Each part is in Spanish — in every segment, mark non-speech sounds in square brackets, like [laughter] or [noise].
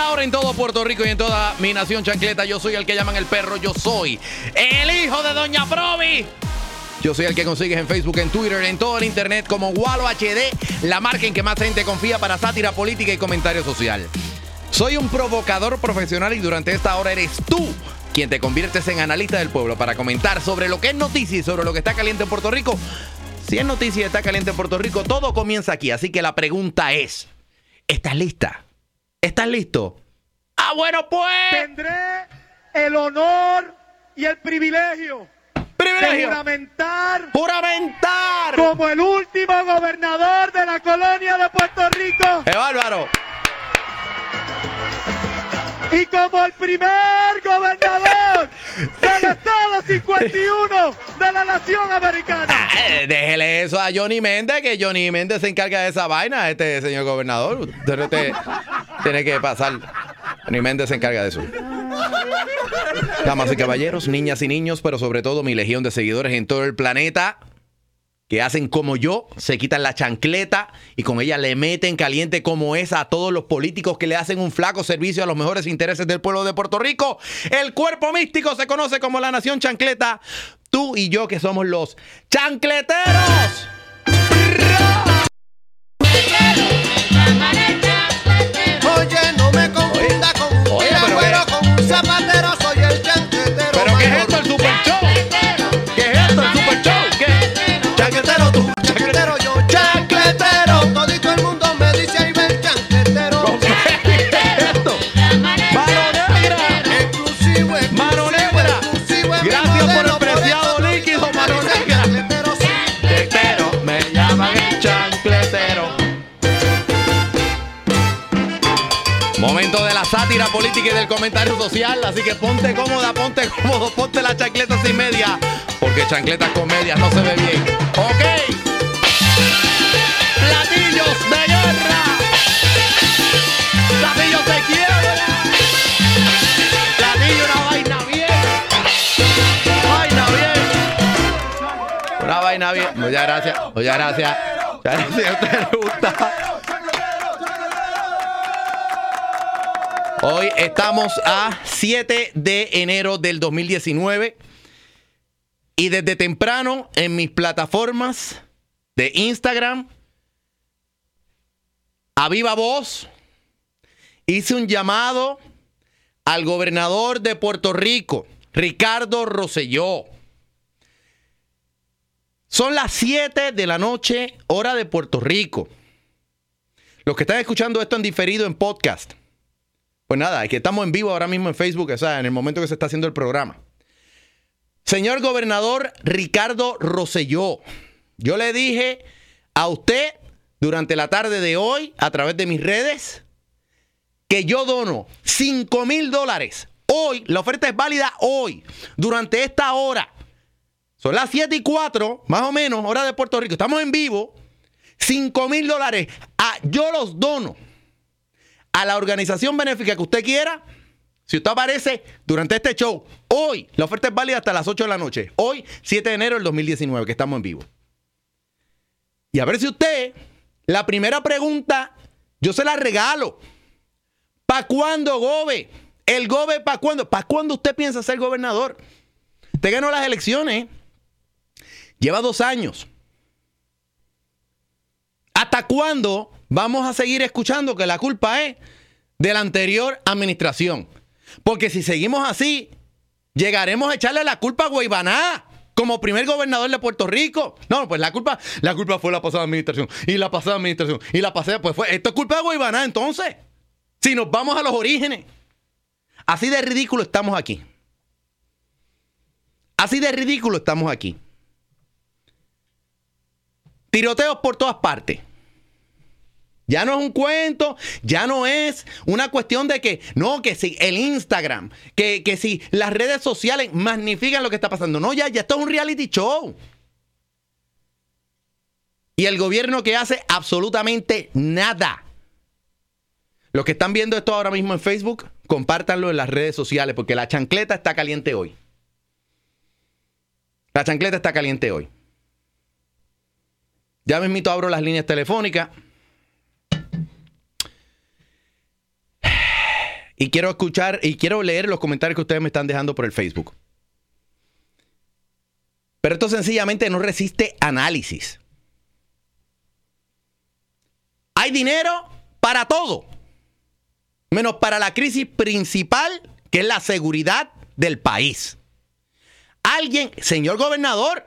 La hora en todo Puerto Rico y en toda mi nación chancleta. Yo soy el que llaman el perro. Yo soy el hijo de Doña Provi. Yo soy el que consigues en Facebook, en Twitter, en todo el internet como Walo HD, la marca en que más gente confía para sátira política y comentario social. Soy un provocador profesional y durante esta hora eres tú quien te conviertes en analista del pueblo para comentar sobre lo que es noticia y sobre lo que está caliente en Puerto Rico. Si es noticia y está caliente en Puerto Rico, todo comienza aquí. Así que la pregunta es, ¿estás lista? ¿Estás listo? Ah, bueno, pues. Tendré el honor y el privilegio de Privilegio. juramentar Juramentar. como el último gobernador de la colonia de Puerto Rico ¡Qué bárbaro! Y como el primer gobernador del Estado 51 de la nación americana. Eh, déjele eso a Johnny Méndez, que Johnny Méndez se encarga de esa vaina, este señor gobernador. Usted no te- tiene que pasar. Johnny Méndez se encarga de eso. Damas y caballeros, niñas y niños, pero sobre todo mi legión de seguidores en todo el planeta que hacen como yo, se quitan la chancleta y con ella le meten caliente como es a todos los políticos que le hacen un flaco servicio a los mejores intereses del pueblo de Puerto Rico. El cuerpo místico se conoce como la nación chancleta. Tú y yo que somos los chancleteros. Momento de la sátira política y del comentario social, así que ponte cómoda, ponte cómodo, ponte la chancleta sin media, porque chancletas con medias no se ve bien. Ok. Platillos de guerra. Platillos de quiebra. Platillo una vaina bien. Vaina bien. Una vaina bien. Muchas gracias. Muchas gracias. Gracias. ¿A gusta? Hoy estamos a 7 de enero del 2019 y desde temprano en mis plataformas de Instagram, a viva voz, hice un llamado al gobernador de Puerto Rico, Ricardo Rosselló. Son las 7 de la noche, hora de Puerto Rico. Los que están escuchando esto en diferido en podcast. Pues nada, que estamos en vivo ahora mismo en Facebook, o sea, en el momento que se está haciendo el programa. Señor gobernador Ricardo Rosselló, yo le dije a usted durante la tarde de hoy, a través de mis redes, que yo dono 5 mil dólares. Hoy, la oferta es válida hoy, durante esta hora. Son las 7 y 4, más o menos, hora de Puerto Rico. Estamos en vivo. 5 mil dólares. Ah, yo los dono a la organización benéfica que usted quiera. Si usted aparece durante este show, hoy, la oferta es válida hasta las 8 de la noche. Hoy, 7 de enero del 2019, que estamos en vivo. Y a ver si usted, la primera pregunta, yo se la regalo. ¿Para cuándo, Gobe? El Gobe, ¿para cuándo? ¿Para cuándo usted piensa ser gobernador? Usted ganó las elecciones. Lleva dos años. ¿Hasta cuándo vamos a seguir escuchando que la culpa es de la anterior administración? Porque si seguimos así, llegaremos a echarle la culpa a Guaybaná como primer gobernador de Puerto Rico. No, pues la culpa, la culpa fue la pasada administración y la pasada administración y la pasada, pues fue, esto es culpa de Guaybaná entonces. Si nos vamos a los orígenes. Así de ridículo estamos aquí. Así de ridículo estamos aquí. Tiroteos por todas partes. Ya no es un cuento, ya no es una cuestión de que, no, que si el Instagram, que, que si las redes sociales magnifican lo que está pasando. No, ya, ya esto es un reality show. Y el gobierno que hace absolutamente nada. Los que están viendo esto ahora mismo en Facebook, compártanlo en las redes sociales porque la chancleta está caliente hoy. La chancleta está caliente hoy. Ya me invito, abro las líneas telefónicas. Y quiero escuchar y quiero leer los comentarios que ustedes me están dejando por el Facebook. Pero esto sencillamente no resiste análisis. Hay dinero para todo, menos para la crisis principal, que es la seguridad del país. Alguien, señor gobernador,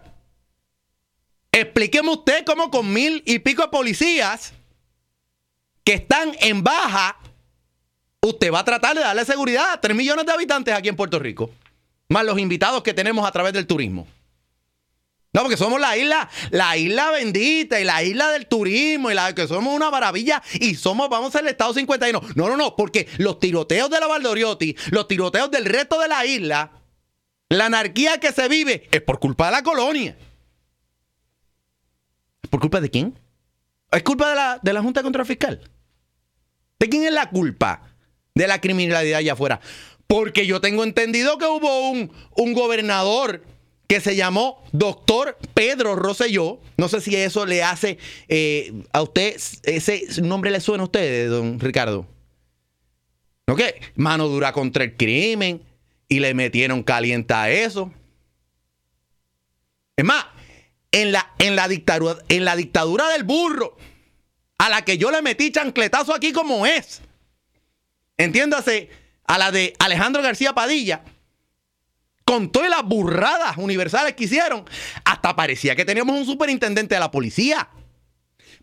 explíqueme usted cómo con mil y pico de policías que están en baja usted va a tratar de darle seguridad a 3 millones de habitantes aquí en Puerto Rico, más los invitados que tenemos a través del turismo. No, porque somos la isla, la isla bendita y la isla del turismo y la que somos una maravilla y somos, vamos a ser el Estado 51. No, no, no, porque los tiroteos de la Valdoriotti, los tiroteos del resto de la isla, la anarquía que se vive es por culpa de la colonia. ¿Por culpa de quién? ¿Es culpa de la, de la Junta de Control Fiscal? ¿De quién es la culpa? De la criminalidad allá afuera. Porque yo tengo entendido que hubo un, un gobernador que se llamó doctor Pedro Rosselló. No sé si eso le hace eh, a usted, ese nombre le suena a usted, don Ricardo. ¿No qué? Mano dura contra el crimen y le metieron caliente a eso. Es más, en la, en la, dictadura, en la dictadura del burro, a la que yo le metí chancletazo aquí como es entiéndase, a la de Alejandro García Padilla, con todas las burradas universales que hicieron, hasta parecía que teníamos un superintendente de la policía.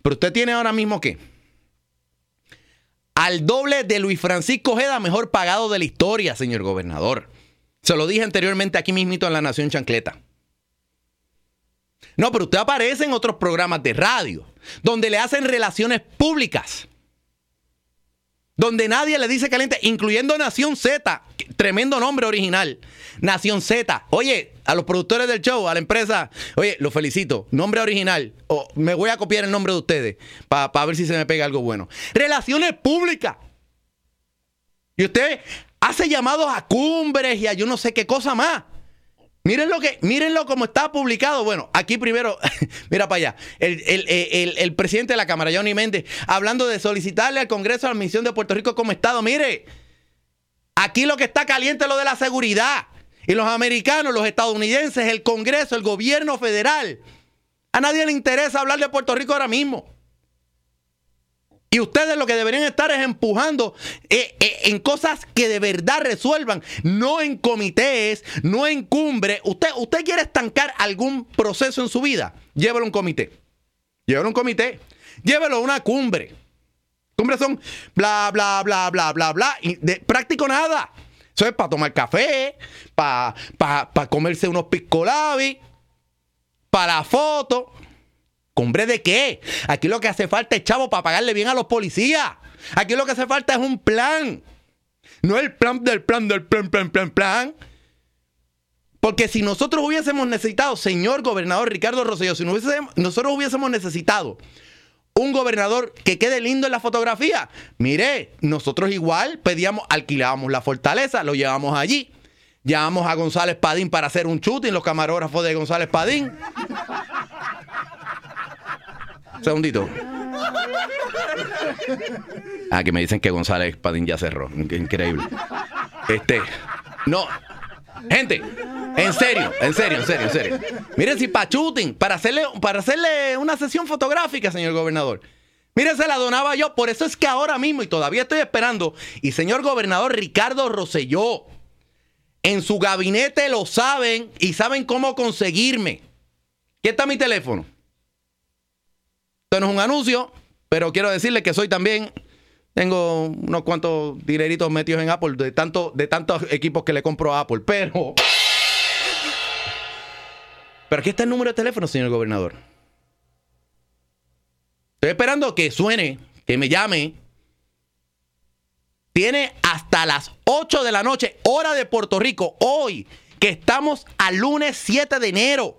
Pero usted tiene ahora mismo qué? Al doble de Luis Francisco Ojeda, mejor pagado de la historia, señor gobernador. Se lo dije anteriormente aquí mismito en La Nación Chancleta. No, pero usted aparece en otros programas de radio, donde le hacen relaciones públicas donde nadie le dice caliente, incluyendo Nación Z, tremendo nombre original. Nación Z. Oye, a los productores del show, a la empresa, oye, los felicito. Nombre original. O me voy a copiar el nombre de ustedes para ver si se me pega algo bueno. Relaciones públicas. Y usted hace llamados a cumbres y a yo no sé qué cosa más. Miren lo que, mírenlo como está publicado. Bueno, aquí primero, [laughs] mira para allá. El, presidente de la Cámara, Johnny Méndez, hablando de solicitarle al Congreso la admisión de Puerto Rico como Estado. Mire, aquí lo que está caliente es lo de la seguridad. Y los americanos, los estadounidenses, el Congreso, el gobierno federal. A nadie le interesa hablar de Puerto Rico ahora mismo. Y ustedes lo que deberían estar es empujando eh, eh, en cosas que de verdad resuelvan, no en comités, no en cumbre. Usted, usted quiere estancar algún proceso en su vida, llévelo a un comité. Llévelo a un comité, llévelo a una cumbre. Cumbres son bla, bla, bla, bla, bla, bla. Y de práctico nada. Eso es para tomar café, para, para, comerse unos piscolabis, para la foto. ¿Hombre de qué? Aquí lo que hace falta es chavo para pagarle bien a los policías. Aquí lo que hace falta es un plan. No el plan del plan del plan, plan, plan, plan. Porque si nosotros hubiésemos necesitado, señor gobernador Ricardo Rosselló, si nosotros hubiésemos necesitado un gobernador que quede lindo en la fotografía, mire, nosotros igual pedíamos, alquilábamos la fortaleza, lo llevamos allí. Llamamos a González Padín para hacer un shooting, los camarógrafos de González Padín. Segundito. Ah, que me dicen que González Padín ya cerró. Increíble. Este. No. Gente, en serio, en serio, en serio, en serio. Miren si para shooting, para hacerle, para hacerle una sesión fotográfica, señor gobernador. Miren, se la donaba yo. Por eso es que ahora mismo, y todavía estoy esperando, y señor gobernador Ricardo Rosselló, en su gabinete lo saben y saben cómo conseguirme. Aquí está mi teléfono. Esto no es un anuncio, pero quiero decirle que soy también. Tengo unos cuantos dineritos metidos en Apple de, tanto, de tantos equipos que le compro a Apple. Pero. Pero aquí está el número de teléfono, señor gobernador. Estoy esperando que suene, que me llame. Tiene hasta las 8 de la noche, hora de Puerto Rico, hoy, que estamos al lunes 7 de enero.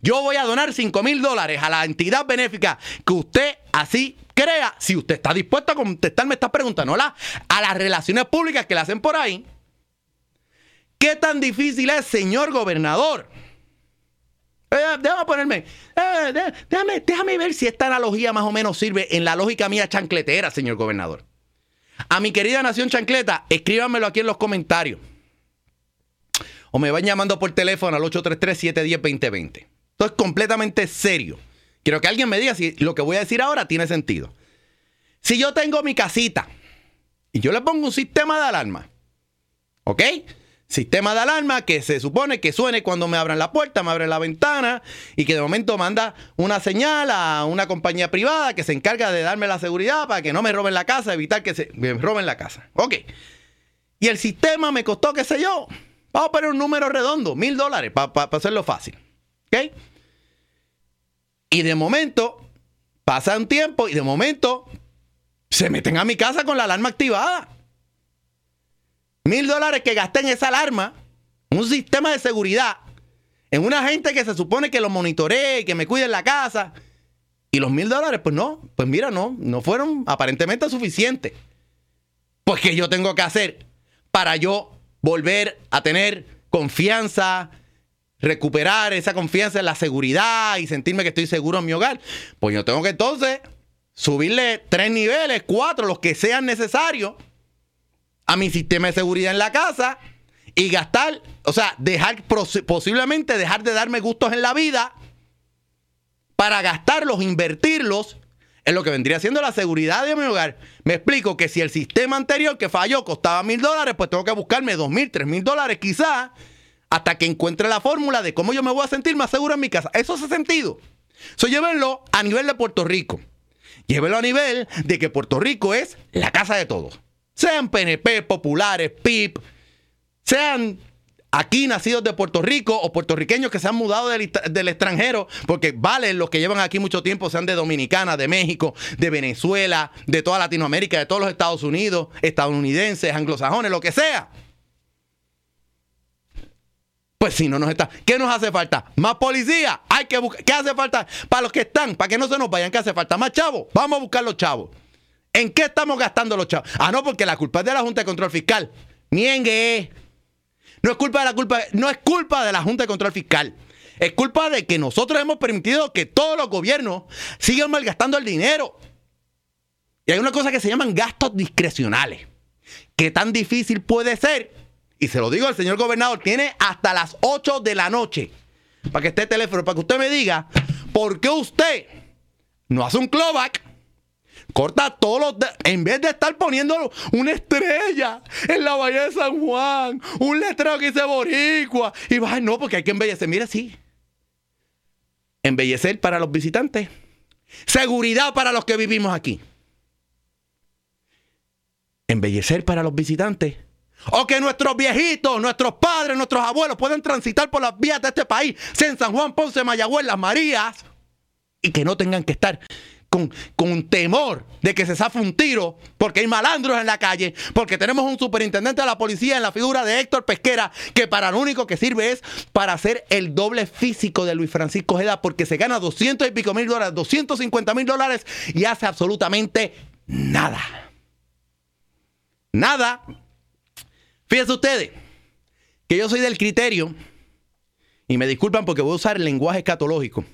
Yo voy a donar 5 mil dólares a la entidad benéfica que usted así crea, si usted está dispuesto a contestarme estas preguntas, no la, a las relaciones públicas que le hacen por ahí. ¿Qué tan difícil es, señor gobernador? Eh, déjame ponerme, eh, déjame, déjame ver si esta analogía más o menos sirve en la lógica mía chancletera, señor gobernador. A mi querida nación chancleta, escríbanmelo aquí en los comentarios. O me van llamando por teléfono al 833-710-2020. Esto es completamente serio. Quiero que alguien me diga si lo que voy a decir ahora tiene sentido. Si yo tengo mi casita y yo le pongo un sistema de alarma, ¿ok? Sistema de alarma que se supone que suene cuando me abran la puerta, me abren la ventana y que de momento manda una señal a una compañía privada que se encarga de darme la seguridad para que no me roben la casa, evitar que se me roben la casa. Ok. Y el sistema me costó, qué sé yo, vamos a poner un número redondo, mil dólares, para hacerlo fácil. ¿Ok? Y de momento pasa un tiempo y de momento se meten a mi casa con la alarma activada. Mil dólares que gasté en esa alarma, un sistema de seguridad, en una gente que se supone que lo monitoree, que me cuide en la casa. Y los mil dólares, pues no, pues mira, no, no fueron aparentemente suficientes. Pues que yo tengo que hacer para yo volver a tener confianza, recuperar esa confianza en la seguridad y sentirme que estoy seguro en mi hogar. Pues yo tengo que entonces subirle tres niveles, cuatro, los que sean necesarios a mi sistema de seguridad en la casa y gastar, o sea, dejar posiblemente dejar de darme gustos en la vida para gastarlos, invertirlos en lo que vendría siendo la seguridad de mi hogar. Me explico que si el sistema anterior que falló costaba mil dólares, pues tengo que buscarme dos mil, tres mil dólares quizás hasta que encuentre la fórmula de cómo yo me voy a sentir más seguro en mi casa. Eso hace sentido. Eso llévenlo a nivel de Puerto Rico. Llévenlo a nivel de que Puerto Rico es la casa de todos sean PNP, populares, PIP, sean aquí nacidos de Puerto Rico o puertorriqueños que se han mudado del, extranjero, porque vale, los que llevan aquí mucho tiempo, sean de Dominicana, de México, de Venezuela, de toda Latinoamérica, de todos los Estados Unidos, estadounidenses, anglosajones, lo que sea. Pues si no nos está. ¿Qué nos hace falta? Más policía. Hay que buscar. ¿Qué hace falta? Para los que están, para que no se nos vayan, ¿qué hace falta? Más chavos. Vamos a buscar los chavos. ¿En qué estamos gastando los chavos? Ah, no, porque la culpa es de la Junta de Control Fiscal. Niengue. No es culpa de la no es culpa de la Junta de Control Fiscal. Es culpa de que nosotros hemos permitido que todos los gobiernos sigan malgastando el dinero. Y hay una cosa que se llaman gastos discrecionales. ¿Qué tan difícil puede ser? Y se lo digo al señor gobernador, tiene hasta las 8 de la noche para que esté teléfono, para que usted me diga por qué usted no hace un clawback Corta todos los. En vez de estar poniendo una estrella en la bahía de San Juan, un letrero que dice Boricua, y va, no, porque hay que embellecer. Mira, sí. Embellecer para los visitantes. Seguridad para los que vivimos aquí. Embellecer para los visitantes. O que nuestros viejitos, nuestros padres, nuestros abuelos puedan transitar por las vías de este país, sea en San Juan, Ponce, Mayagüez, Las Marías, y que no tengan que estar con, temor de que se zafe un tiro, porque hay malandros en la calle, porque tenemos un superintendente de la policía en la figura de Héctor Pesquera, que para lo único que sirve es para hacer el doble físico de Luis Francisco Ojeda, porque se gana 200 y pico mil dólares, 250 mil dólares y hace absolutamente nada. Nada. Fíjense ustedes que yo soy del criterio, y me disculpan porque voy a usar el lenguaje escatológico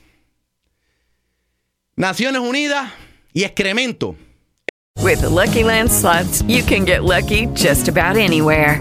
Naciones Unidas y excremento. With Lucky Land you can get lucky just about anywhere.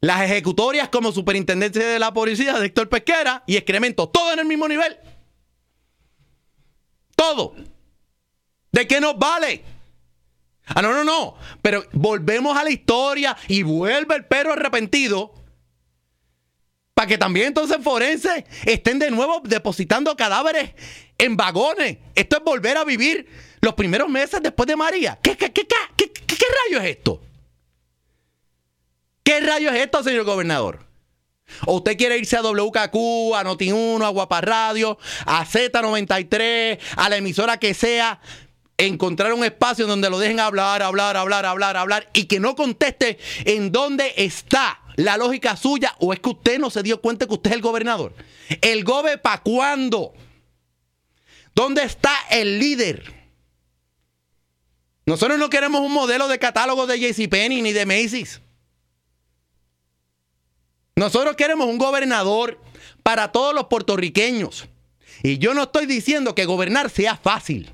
las ejecutorias como superintendente de la policía de Héctor Pesquera y excremento, todo en el mismo nivel. Todo. ¿De qué nos vale? Ah, no, no, no. Pero volvemos a la historia y vuelve el perro arrepentido. Para que también entonces forenses estén de nuevo depositando cadáveres en vagones. Esto es volver a vivir los primeros meses después de María. ¿Qué, qué, qué, qué, qué, qué- qué rayo es esto? ¿Qué rayo es esto, señor gobernador? ¿O usted quiere irse a WKQ, a Noti1, a Guapa Radio, a Z93, a la emisora que sea, encontrar un espacio donde lo dejen hablar, hablar, hablar, hablar, hablar y que no conteste en dónde está la lógica suya o es que usted no se dio cuenta que usted es el gobernador? ¿El gobe para cuándo? ¿Dónde está el líder? Nosotros no queremos un modelo de catálogo de JCPenney ni de Macy's. Nosotros queremos un gobernador para todos los puertorriqueños. Y yo no estoy diciendo que gobernar sea fácil,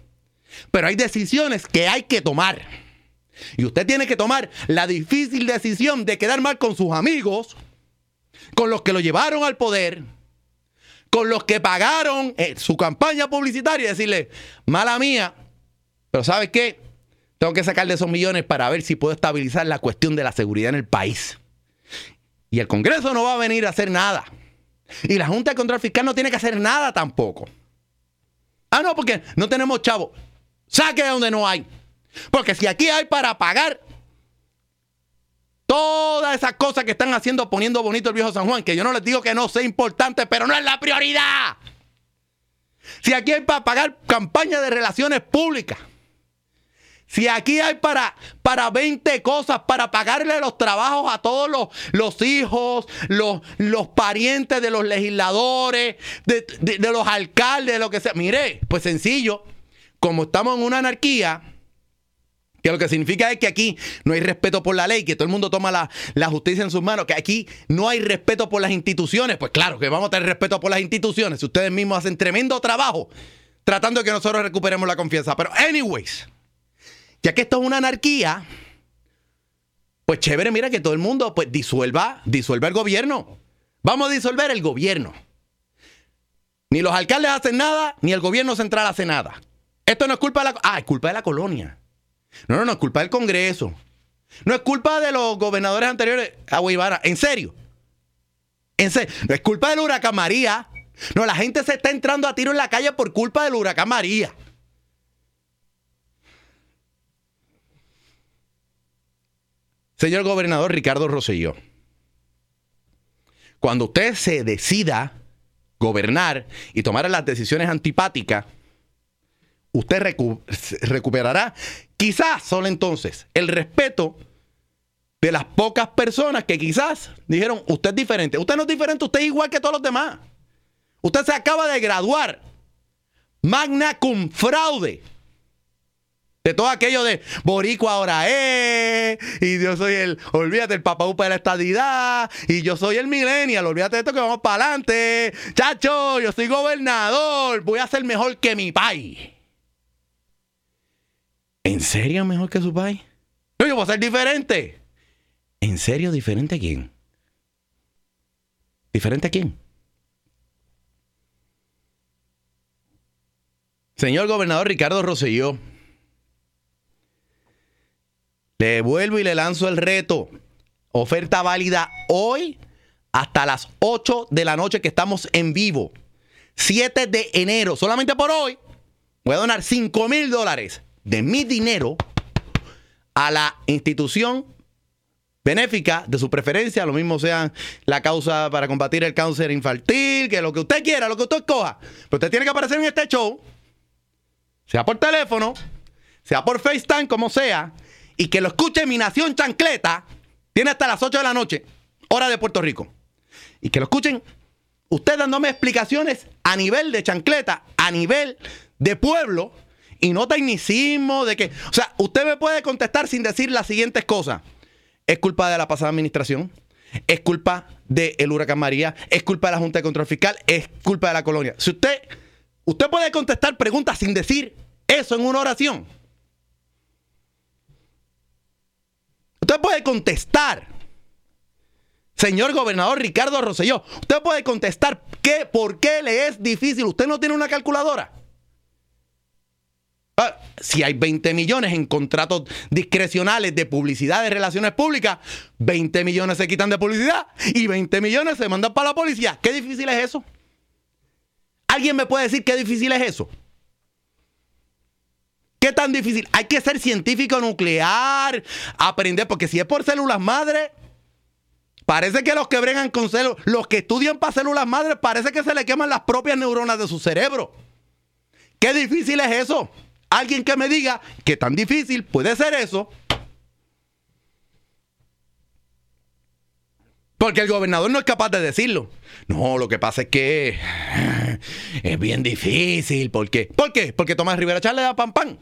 pero hay decisiones que hay que tomar. Y usted tiene que tomar la difícil decisión de quedar mal con sus amigos, con los que lo llevaron al poder, con los que pagaron eh, su campaña publicitaria y decirle, mala mía, pero ¿sabes qué? Tengo que sacarle esos millones para ver si puedo estabilizar la cuestión de la seguridad en el país. Y el Congreso no va a venir a hacer nada. Y la Junta de Control Fiscal no tiene que hacer nada tampoco. Ah, no, porque no tenemos chavo. Saque de donde no hay. Porque si aquí hay para pagar todas esas cosas que están haciendo poniendo bonito el viejo San Juan, que yo no les digo que no sea importante, pero no es la prioridad. Si aquí hay para pagar campañas de relaciones públicas. Si aquí hay para, para 20 cosas, para pagarle los trabajos a todos los, los hijos, los, los parientes de los legisladores, de, de- los alcaldes, de lo que sea. Mire, pues sencillo, como estamos en una anarquía, que lo que significa es que aquí no hay respeto por la ley, que todo el mundo toma la, la justicia en sus manos, que aquí no hay respeto por las instituciones. Pues claro que vamos a tener respeto por las instituciones. Ustedes mismos hacen tremendo trabajo tratando de que nosotros recuperemos la confianza. Pero, anyways, ya que esto es una anarquía, pues chévere, mira que todo el mundo pues disuelva, disuelva el gobierno. Vamos a disolver el gobierno. Ni los alcaldes hacen nada, ni el gobierno central hace nada. Esto no es culpa de la... Ah, es culpa de la colonia. No, no, no, es culpa del Congreso. No es culpa de los gobernadores anteriores a Guaybara. En serio. En serio. No es culpa del huracán María. No, la gente se está entrando a tiro en la calle por culpa del huracán María. Señor gobernador Ricardo Rosselló, cuando usted se decida gobernar y tomar las decisiones antipáticas, usted recu- recuperará, quizás solo entonces, el respeto de las pocas personas que quizás dijeron, usted es diferente. Usted no es diferente, usted es igual que todos los demás. Usted se acaba de graduar. Magna cum fraude. De todo aquello de Boricua ahora es, y yo soy el, olvídate, el papá de la estadidad, y yo soy el millennial, olvídate de esto que vamos para adelante. Chacho, yo soy gobernador, voy a ser mejor que mi país. ¿En serio mejor que su país? No, yo voy a ser diferente. ¿En serio diferente a quién? ¿Diferente a quién? Señor gobernador Ricardo Rosselló, le vuelvo y le lanzo el reto. Oferta válida hoy hasta las 8 de la noche que estamos en vivo. 7 de enero, solamente por hoy, voy a donar 5 mil dólares de mi dinero a la institución benéfica de su preferencia, lo mismo sea la causa para combatir el cáncer infantil, que lo que usted quiera, lo que usted escoja. Pero usted tiene que aparecer en este show, sea por teléfono, sea por FaceTime, como sea, y que lo escuche mi nación chancleta, Tiene hasta las 8 de la noche, hora de Puerto Rico. Y que lo escuchen usted dándome explicaciones a nivel de chancleta, a nivel de pueblo y no tecnicismo de que, o sea, usted me puede contestar sin decir las siguientes cosas. Es culpa de la pasada administración, es culpa del huracán María, es culpa de la Junta de Control Fiscal, es culpa de la colonia. Si usted, usted puede contestar preguntas sin decir eso en una oración. Usted puede contestar Señor gobernador Ricardo Rosselló, usted puede contestar qué, por qué le es difícil. Usted no tiene una calculadora. Ah, si hay 20 millones en contratos discrecionales de publicidad de relaciones públicas, 20 millones se quitan de publicidad y 20 millones se mandan para la policía. ¿Qué difícil es eso? ¿Alguien me puede decir qué difícil es eso? ¿Qué tan difícil? Hay que ser científico nuclear, aprender, porque si es por células madre, Parece que los que bregan con células, los que estudian para células madres, parece que se le queman las propias neuronas de su cerebro. ¿Qué difícil es eso? Alguien que me diga que tan difícil puede ser eso. Porque el gobernador no es capaz de decirlo. No, lo que pasa es que es bien difícil. ¿Por qué? ¿Por qué? Porque Tomás Rivera Chávez le da pan pan.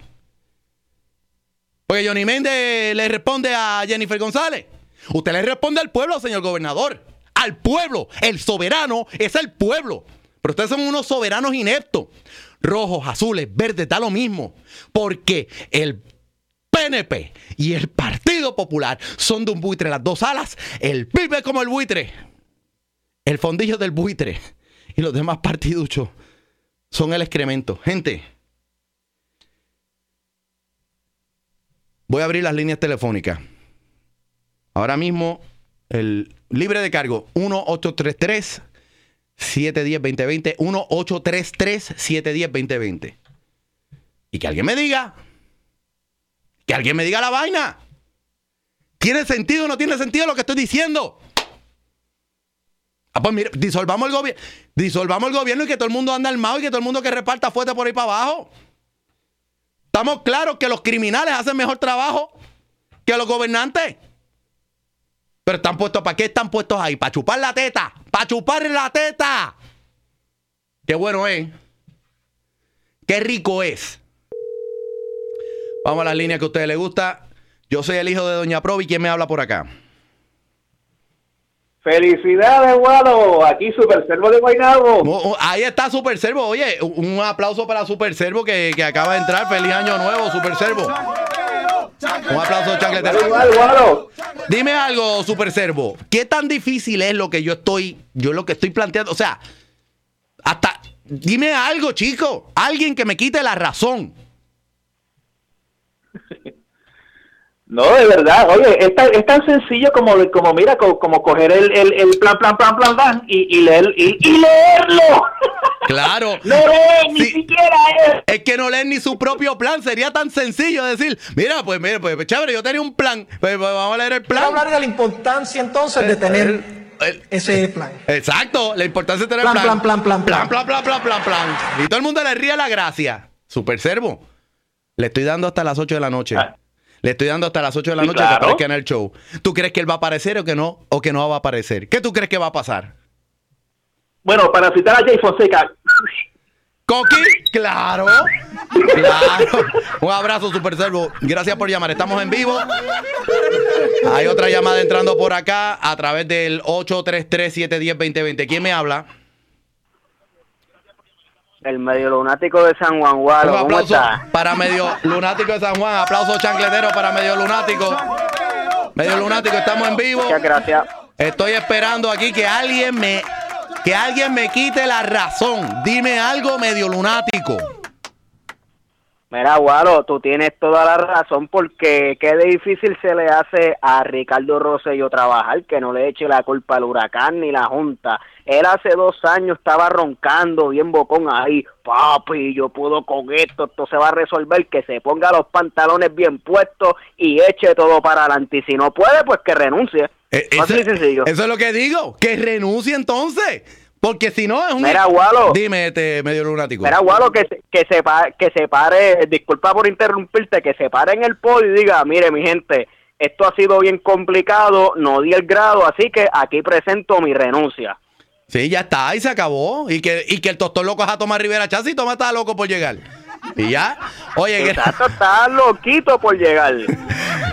Porque Johnny Méndez le responde a Jennifer González. Usted le responde al pueblo, señor gobernador. Al pueblo. El soberano es el pueblo. Pero ustedes son unos soberanos ineptos. Rojos, azules, verdes, da lo mismo. Porque el PNP y el Partido Popular son de un buitre las dos alas. El PIB como el buitre. El fondillo del buitre. Y los demás partiduchos son el excremento. Gente. Voy a abrir las líneas telefónicas. Ahora mismo, el libre de cargo, 1833 710 2020 1833 710 2020 Y que alguien me diga, que alguien me diga la vaina. ¿Tiene sentido o no tiene sentido lo que estoy diciendo? Ah, pues mire, disolvamos el gobierno, disolvamos el gobierno y que todo el mundo anda armado y que todo el mundo que reparta fuerte por ahí para abajo. Estamos claros que los criminales hacen mejor trabajo que los gobernantes. Pero están puestos, ¿para qué están puestos ahí? Para chupar la teta. Para chupar la teta. Qué bueno es. Qué rico es. Vamos a la línea que a ustedes les gusta. Yo soy el hijo de Doña Provi. ¿Quién me habla por acá? Felicidades, Guado. Aquí Super Servo de Guaynabo. Oh, oh, ahí está Super Servo. Oye, un aplauso para Super Servo que, que acaba de entrar. Feliz año nuevo, Super Servo. Un aplauso, chancletero. Dime algo, Super Servo. ¿Qué tan difícil es lo que yo estoy, yo lo que estoy planteando? O sea, hasta, dime algo, chico. Alguien que me quite la razón. [laughs] No, de verdad, oye, es tan, es tan sencillo como, como mira, como, como coger el, el, el, plan, plan, plan, plan, plan y, y, leer, y, y leerlo. [laughs] Claro. no leen, ni siquiera es. Es que no leen ni su propio plan. Sería tan sencillo decir, mira, pues, mira, pues, chévere, yo tenía un plan. Pues, pues vamos a leer el plan. Quiero hablar de la importancia entonces de tener el- ese plan. Exacto, la importancia de tener Plan, plan. plan, plan, plan, plan, plan, plan, plan, plan. Y todo el mundo le ríe la gracia. Super Servo. Le estoy dando hasta las 8 de la noche. Le estoy dando hasta las 8 de la noche que claro. aparezca en el show. ¿Tú crees que él va a aparecer o que no? ¿O que no va a aparecer? ¿Qué tú crees que va a pasar? Bueno, para citar a Jay Fonseca, ¿Coqui? Claro. Claro. Un abrazo, Super Servo. Gracias por llamar. Estamos en vivo. Hay otra llamada entrando por acá a través del 833-710-2020. ¿Quién me habla? El medio lunático de San Juan Un Guaro, ¿cómo aplauso está? para medio lunático de San Juan. Aplauso chancletero para medio lunático. Medio lunático, estamos en vivo. Muchas gracias. Estoy esperando aquí que alguien me que alguien me quite la razón. Dime algo medio lunático. Mira, Guaro, tú tienes toda la razón porque qué difícil se le hace a Ricardo Rosselló trabajar, que no le eche la culpa al huracán ni la Junta. Él hace dos años estaba roncando bien bocón ahí, papi, yo puedo con esto, esto se va a resolver, que se ponga los pantalones bien puestos y eche todo para adelante. Y si no puede, pues que renuncie. Eh, y sencillo. Eso es lo que digo, que renuncie entonces. Porque si no es un. Mira, Gualo. Dime, este medio lunático. Mira, Guado, que, se- que, se que se pare, disculpa por interrumpirte, que se pare en el podio y diga, mire, mi gente, esto ha sido bien complicado, no di el grado, así que aquí presento mi renuncia. Sí, ya está, ahí se acabó. Y que, y que el tostón loco es a Tomás Rivera Chas y Tomás está loco por llegar. Y ya. Oye, Exacto, está loquito por llegar.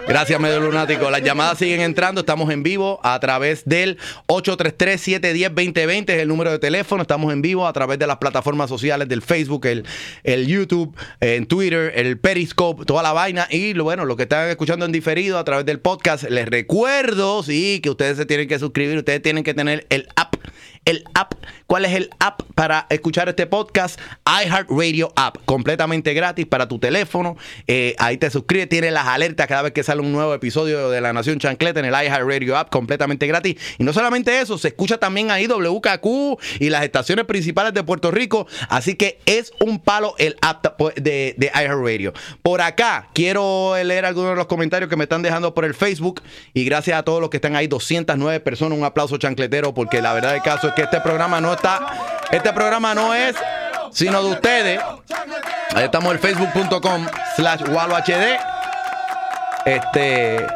Gracias, medio lunático. Las llamadas siguen entrando. Estamos en vivo a través del 833-710-2020. Es el número de teléfono. Estamos en vivo a través de las plataformas sociales del Facebook, el, el YouTube, en Twitter, el Periscope, toda la vaina. Y lo bueno, lo que están escuchando en diferido a través del podcast, les recuerdo, sí, que ustedes se tienen que suscribir. Ustedes tienen que tener el app. El app. ¿Cuál es el app para escuchar este podcast? iHeartRadio app. Completamente gratis para tu teléfono. Eh, ahí te suscribes. Tiene las alertas cada vez que sale un nuevo episodio de La Nación Chancleta en el iHeartRadio app. Completamente gratis. Y no solamente eso, se escucha también ahí WKQ y las estaciones principales de Puerto Rico. Así que es un palo el app de, de iHeartRadio. Por acá quiero leer algunos de los comentarios que me están dejando por el Facebook. Y gracias a todos los que están ahí, 209 personas. Un aplauso chancletero porque la verdad del caso es que este programa no está, este programa no es sino de ustedes. Ahí estamos en facebook.com slash HD. Este,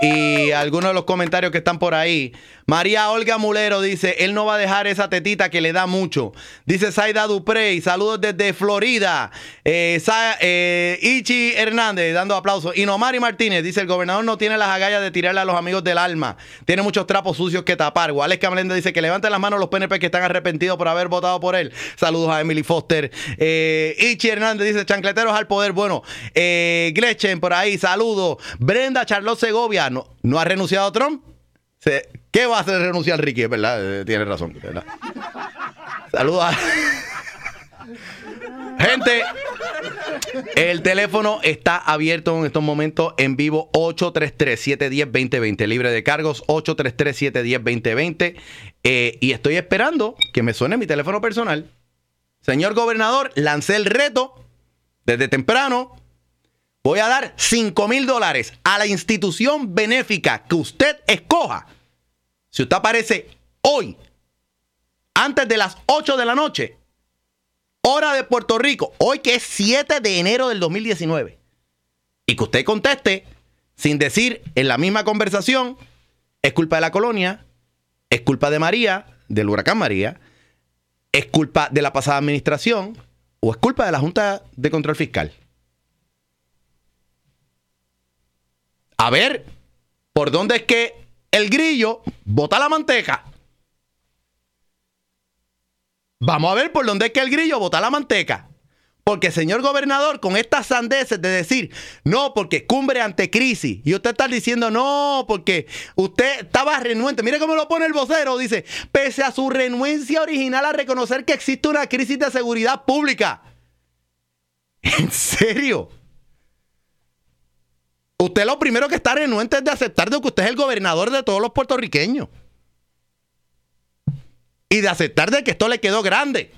y algunos de los comentarios que están por ahí. María Olga Mulero dice, él no va a dejar esa tetita que le da mucho. Dice Saida Duprey, saludos desde Florida. Eh, eh, Ichi Hernández, dando aplausos. Y Nomari Martínez dice, el gobernador no tiene las agallas de tirarle a los amigos del alma. Tiene muchos trapos sucios que tapar. Wales Camelenda dice que levanten las manos los PNP que están arrepentidos por haber votado por él. Saludos a Emily Foster. Eh, Ichi Hernández dice, chancleteros al poder. Bueno, eh, por ahí, saludos. Brenda Charlotte Segovia, ¿no, ¿no ha renunciado a Trump? Se- ¿Qué va a hacer renunciar Ricky? Es verdad, eh, tiene razón. ¿verdad? Saludos a... [laughs] Gente, el teléfono está abierto en estos momentos en vivo 833-710-2020, libre de cargos 833-710-2020. Eh, y estoy esperando que me suene mi teléfono personal. Señor gobernador, lancé el reto desde temprano. Voy a dar 5 mil dólares a la institución benéfica que usted escoja. Si usted aparece hoy, antes de las 8 de la noche, hora de Puerto Rico, hoy que es 7 de enero del 2019, y que usted conteste sin decir en la misma conversación, es culpa de la colonia, es culpa de María, del huracán María, es culpa de la pasada administración o es culpa de la Junta de Control Fiscal. A ver, ¿por dónde es que el grillo bota la manteca? Vamos a ver por dónde es que el grillo bota la manteca. Porque, señor gobernador, con estas sandeces de decir, no, porque cumbre ante crisis, y usted está diciendo, no, porque usted estaba renuente. Mire cómo lo pone el vocero, dice, pese a su renuencia original a reconocer que existe una crisis de seguridad pública. [laughs] ¿En serio? Usted lo primero que está renuente es de aceptar de que usted es el gobernador de todos los puertorriqueños. Y de aceptar de que esto le quedó grande.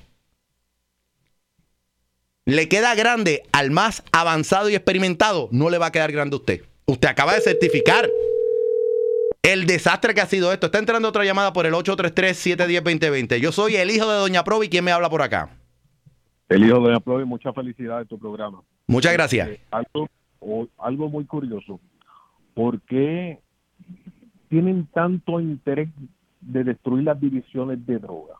Le queda grande al más avanzado y experimentado, no le va a quedar grande a usted. Usted acaba de certificar el desastre que ha sido esto. Está entrando otra llamada por el 833-710-2020. Yo soy el hijo de Doña Provi. ¿Quién me habla por acá? El hijo de Doña Provi, mucha felicidad de tu programa. Muchas gracias. Eh, algo, o- algo muy curioso. ¿Por qué tienen tanto interés de destruir las divisiones de droga?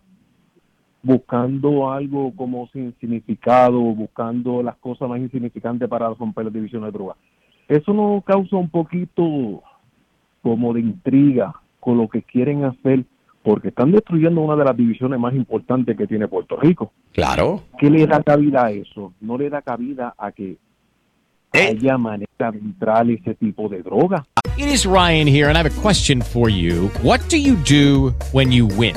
Buscando algo como sin significado, buscando las cosas más insignificantes para romper las divisiones de droga. Eso no causa un poquito como de intriga con lo que quieren hacer, porque están destruyendo una de las divisiones más importantes que tiene Puerto Rico. Claro. ¿Qué le da cabida a eso? No le da cabida a que ese tipo de droga. It is Ryan here, and I have a question for you. What do you do when you win?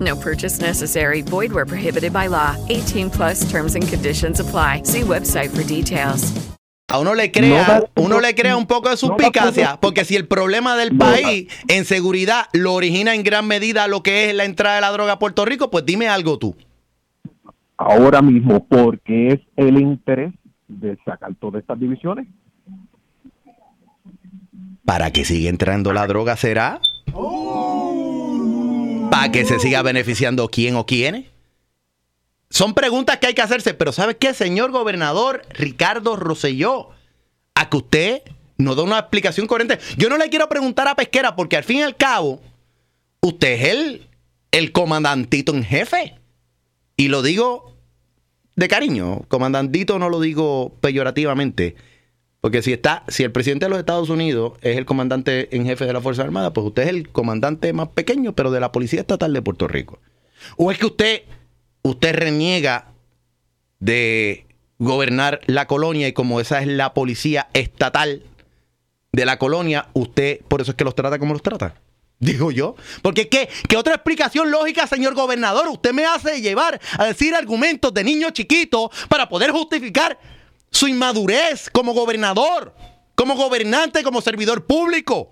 No purchase necessary. Void where prohibited by law. 18 plus terms and conditions apply. See website for details. A uno le crea, uno le crea un poco de suspicacia, porque si el problema del país en seguridad lo origina en gran medida lo que es la entrada de la droga a Puerto Rico, pues dime algo tú. Ahora mismo, porque es el interés de sacar todas estas divisiones. ¿Para que siga entrando la droga será? ¿Para que se siga beneficiando quién o quiénes? Son preguntas que hay que hacerse, pero ¿sabe qué, señor gobernador Ricardo Rosselló? A que usted no da una explicación coherente. Yo no le quiero preguntar a Pesquera porque al fin y al cabo, usted es el, el comandantito en jefe. Y lo digo de cariño. Comandantito no lo digo peyorativamente. Porque si está, si el presidente de los Estados Unidos es el comandante en jefe de la Fuerza Armada, pues usted es el comandante más pequeño, pero de la Policía Estatal de Puerto Rico. O es que usted, usted reniega de gobernar la colonia y como esa es la policía estatal de la colonia, usted por eso es que los trata como los trata. [laughs] Digo yo. Porque ¿qué, ¿qué otra explicación lógica, señor gobernador? Usted me hace llevar a decir argumentos de niño chiquito para poder justificar su inmadurez como gobernador, como gobernante, como servidor público.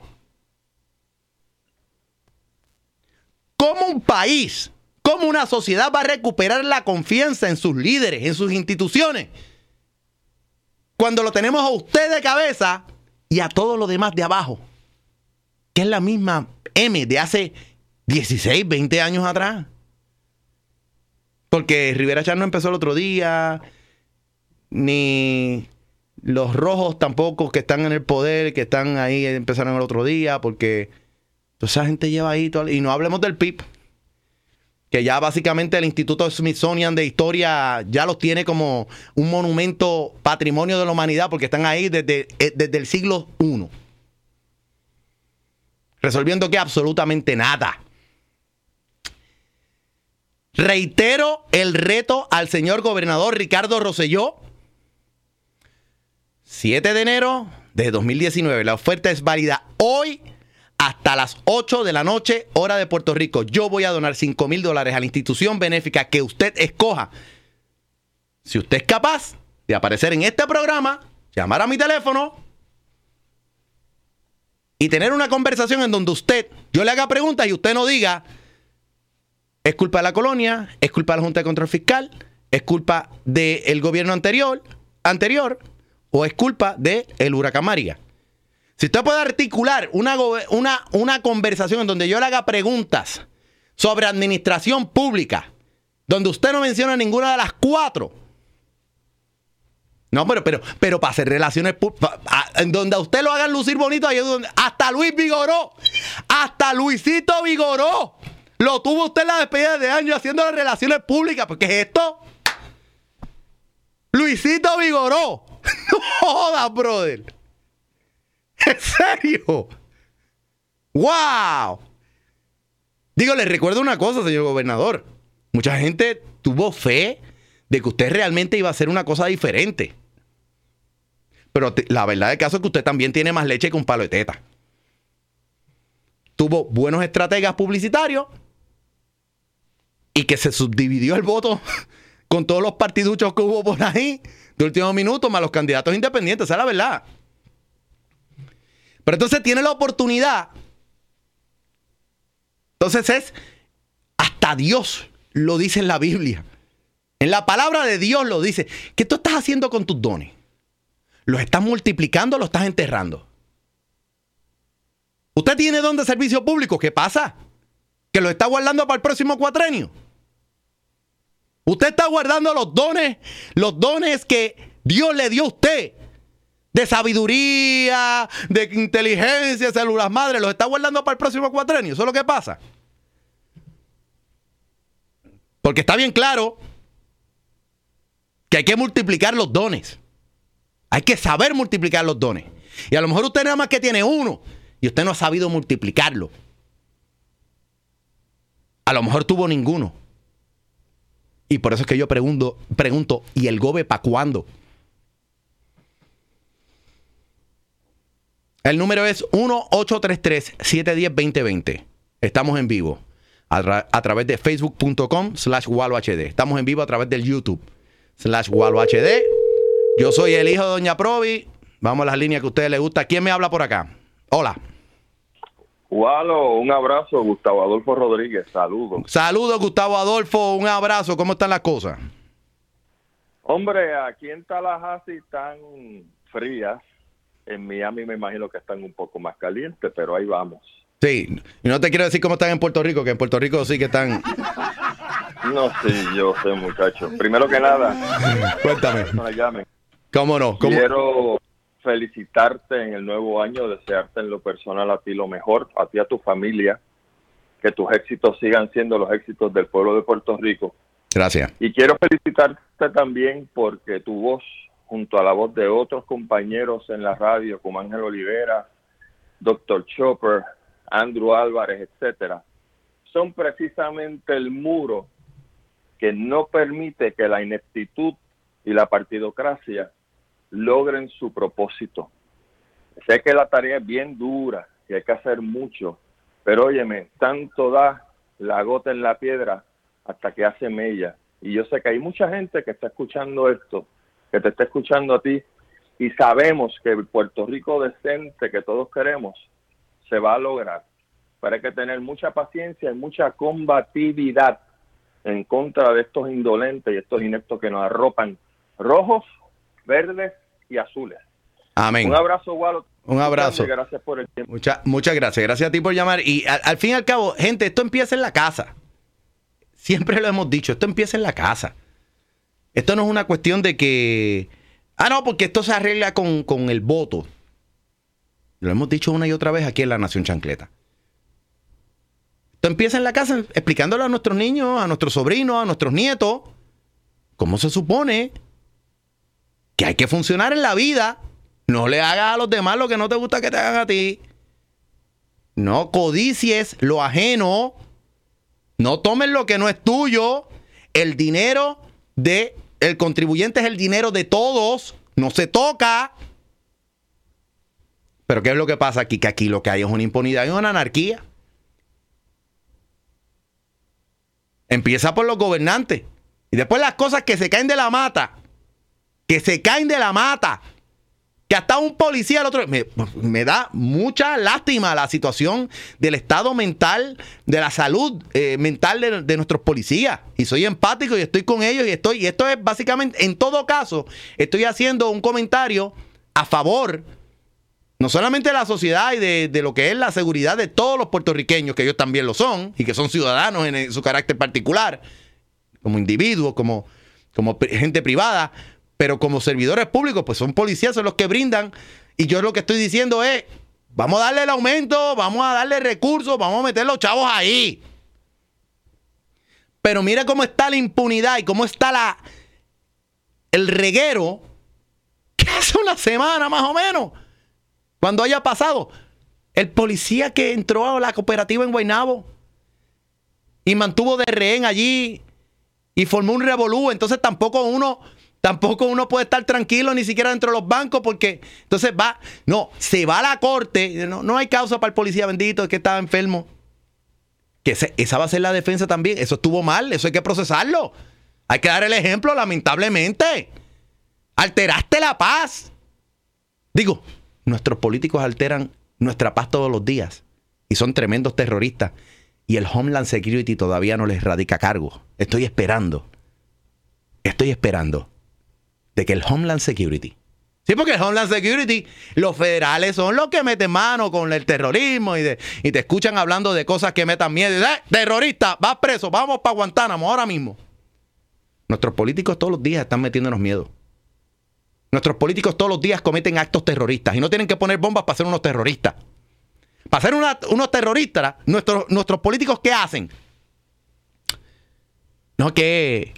¿Cómo un país, cómo una sociedad va a recuperar la confianza en sus líderes, en sus instituciones? Cuando lo tenemos a usted de cabeza y a todo lo demás de abajo, que es la misma M de hace 16, 20 años atrás. Porque Rivera Char no empezó el otro día, ni los rojos tampoco que están en el poder, que están ahí, empezaron el otro día, porque toda esa gente lleva ahí, y no hablemos del PIB, que ya básicamente el Instituto Smithsonian de Historia ya los tiene como un monumento patrimonio de la humanidad, porque están ahí desde, eh, desde el siglo I. Resolviendo que absolutamente nada. Reitero el reto al señor gobernador Ricardo Rosselló 7 de enero de 2019. La oferta es válida hoy hasta las 8 de la noche, hora de Puerto Rico. Yo voy a donar 5 mil dólares a la institución benéfica que usted escoja. Si usted es capaz de aparecer en este programa, llamar a mi teléfono y tener una conversación en donde usted, yo le haga preguntas y usted no diga, es culpa de la colonia, es culpa de la Junta de Control Fiscal, es culpa del gobierno anterior, anterior, o es culpa del el huracán María. Si usted puede articular una, una, una conversación en donde yo le haga preguntas sobre administración pública, donde usted no menciona ninguna de las cuatro. No, pero, pero, pero para hacer relaciones en donde a usted lo hagan lucir bonito, ahí donde, hasta Luis Vigoró, hasta Luisito Vigoró, lo tuvo usted en la despedida de año haciendo las relaciones públicas, porque es esto. Luisito Vigoró. [laughs] No jodas, brother. ¿En serio? ¡Wow! Digo, les recuerdo una cosa, señor gobernador. Mucha gente tuvo fe de que usted realmente iba a hacer una cosa diferente. Pero la verdad del caso es que usted también tiene más leche que un palo de teta. Tuvo buenos estrategas publicitarios y que se subdividió el voto [laughs] con todos los partiduchos que hubo por ahí de último minuto, más los candidatos independientes, esa es la verdad. Pero entonces tiene la oportunidad. Entonces es, hasta Dios lo dice en la Biblia. En la palabra de Dios lo dice. ¿Qué tú estás haciendo con tus dones? ¿Los estás multiplicando o los estás enterrando? ¿Usted tiene don de servicio público? ¿Qué pasa? ¿Que lo está guardando para el próximo cuatrenio? Usted está guardando los dones, los dones que Dios le dio a usted. De sabiduría, de inteligencia, células madres, los está guardando para el próximo cuatrenio. Eso es lo que pasa. Porque está bien claro que hay que multiplicar los dones. Hay que saber multiplicar los dones. Y a lo mejor usted nada más que tiene uno y usted no ha sabido multiplicarlo. A lo mejor tuvo ninguno. Y por eso es que yo pregunto, pregunto ¿y el GOBE para cuándo? El número es 1-833-710-2020. Estamos en vivo a, tra- a través de facebook.com slash HD. Estamos en vivo a través del YouTube slash HD. Yo soy el hijo de Doña Provi. Vamos a las líneas que a ustedes les gusta. ¿Quién me habla por acá? Hola. Walo, un abrazo, Gustavo Adolfo Rodríguez, saludos. Saludos, Gustavo Adolfo. Un abrazo. ¿Cómo están las cosas? Hombre, aquí en Tallahassee están frías, en Miami me imagino que están un poco más calientes, pero ahí vamos. Sí. Y no te quiero decir cómo están en Puerto Rico, que en Puerto Rico sí que están. [laughs] No, sí, yo sé, muchacho. Primero que nada, [laughs] Cuéntame. no me llamen. ¿Cómo no? ¿Cómo? Quiero felicitarte en el nuevo año, desearte en lo personal a ti lo mejor, a ti a tu familia, que tus éxitos sigan siendo los éxitos del pueblo de Puerto Rico. Gracias. Y quiero felicitarte también porque tu voz, junto a la voz de otros compañeros en la radio, como Ángel Olivera, Dr. Chopper, Andrew Álvarez, etcétera, son precisamente el muro que no permite que la ineptitud y la partidocracia logren su propósito. Sé que la tarea es bien dura y hay que hacer mucho, pero óyeme, tanto da la gota en la piedra hasta que hace mella. Y yo sé que hay mucha gente que está escuchando esto, que te está escuchando a ti, y sabemos que el Puerto Rico decente que todos queremos se va a lograr. Pero hay que tener mucha paciencia y mucha combatividad en contra de estos indolentes y estos ineptos que nos arropan rojos, verdes y azules. Amén. Un abrazo, Walo. Un abrazo. Gracias por el tiempo. Mucha- muchas gracias. Gracias a ti por llamar. Y al, al fin y al cabo, gente, esto empieza en la casa. Siempre lo hemos dicho, esto empieza en la casa. Esto no es una cuestión de que. Ah, no, porque esto se arregla con, con el voto. Lo hemos dicho una y otra vez aquí en la Nación Chancleta. Esto empieza en la casa explicándole a nuestros niños, a nuestros sobrinos, a nuestros nietos, cómo se supone que hay que funcionar en la vida. No le hagas a los demás lo que no te gusta que te hagan a ti. No codicies lo ajeno. No tomes lo que no es tuyo. El dinero de el contribuyente es el dinero de todos. No se toca. Pero ¿qué es lo que pasa aquí? Que aquí lo que hay es una impunidad y una anarquía. Empieza por los gobernantes. Y después las cosas que se caen de la mata. Que se caen de la mata. Que hasta un policía el otro. Me, da mucha lástima la situación del estado mental, de la salud eh, mental de, nuestros policías. Y soy empático y estoy con ellos. Y estoy. Y esto es básicamente, en todo caso, estoy haciendo un comentario a favor. No solamente de la sociedad y de, de lo que es la seguridad de todos los puertorriqueños, que ellos también lo son, y que son ciudadanos en, su carácter particular, como individuos, como, como gente privada, pero como servidores públicos, pues son policías, son los que brindan. Y yo lo que estoy diciendo es, vamos a darle el aumento, vamos a darle recursos, vamos a meter los chavos ahí. Pero mira cómo está la impunidad y cómo está la el reguero que [laughs] hace una semana más o menos, cuando haya pasado, el policía que entró a la cooperativa en Guaynabo y mantuvo de rehén allí y formó un revolú, entonces tampoco uno tampoco uno puede estar tranquilo ni siquiera dentro de los bancos porque entonces va, no, se va a la corte, no, no hay causa para el policía bendito que estaba enfermo. Que esa va a ser la defensa también, eso estuvo mal, eso hay que procesarlo. Hay que dar el ejemplo, lamentablemente. Alteraste la paz. Digo, nuestros políticos alteran nuestra paz todos los días y son tremendos terroristas. Y el Homeland Security todavía no les radica cargo. Estoy esperando. Estoy esperando de que el Homeland Security. Sí, porque el Homeland Security, los federales son los que meten mano con el terrorismo y, te escuchan hablando de cosas que metan miedo. Y "Eh, terrorista, vas preso, vamos para Guantánamo ahora mismo. Nuestros políticos todos los días están metiéndonos miedo. Nuestros políticos todos los días cometen actos terroristas y no tienen que poner bombas para ser unos terroristas. Para ser unos terroristas, nuestros, nuestros políticos, ¿qué hacen? No, que.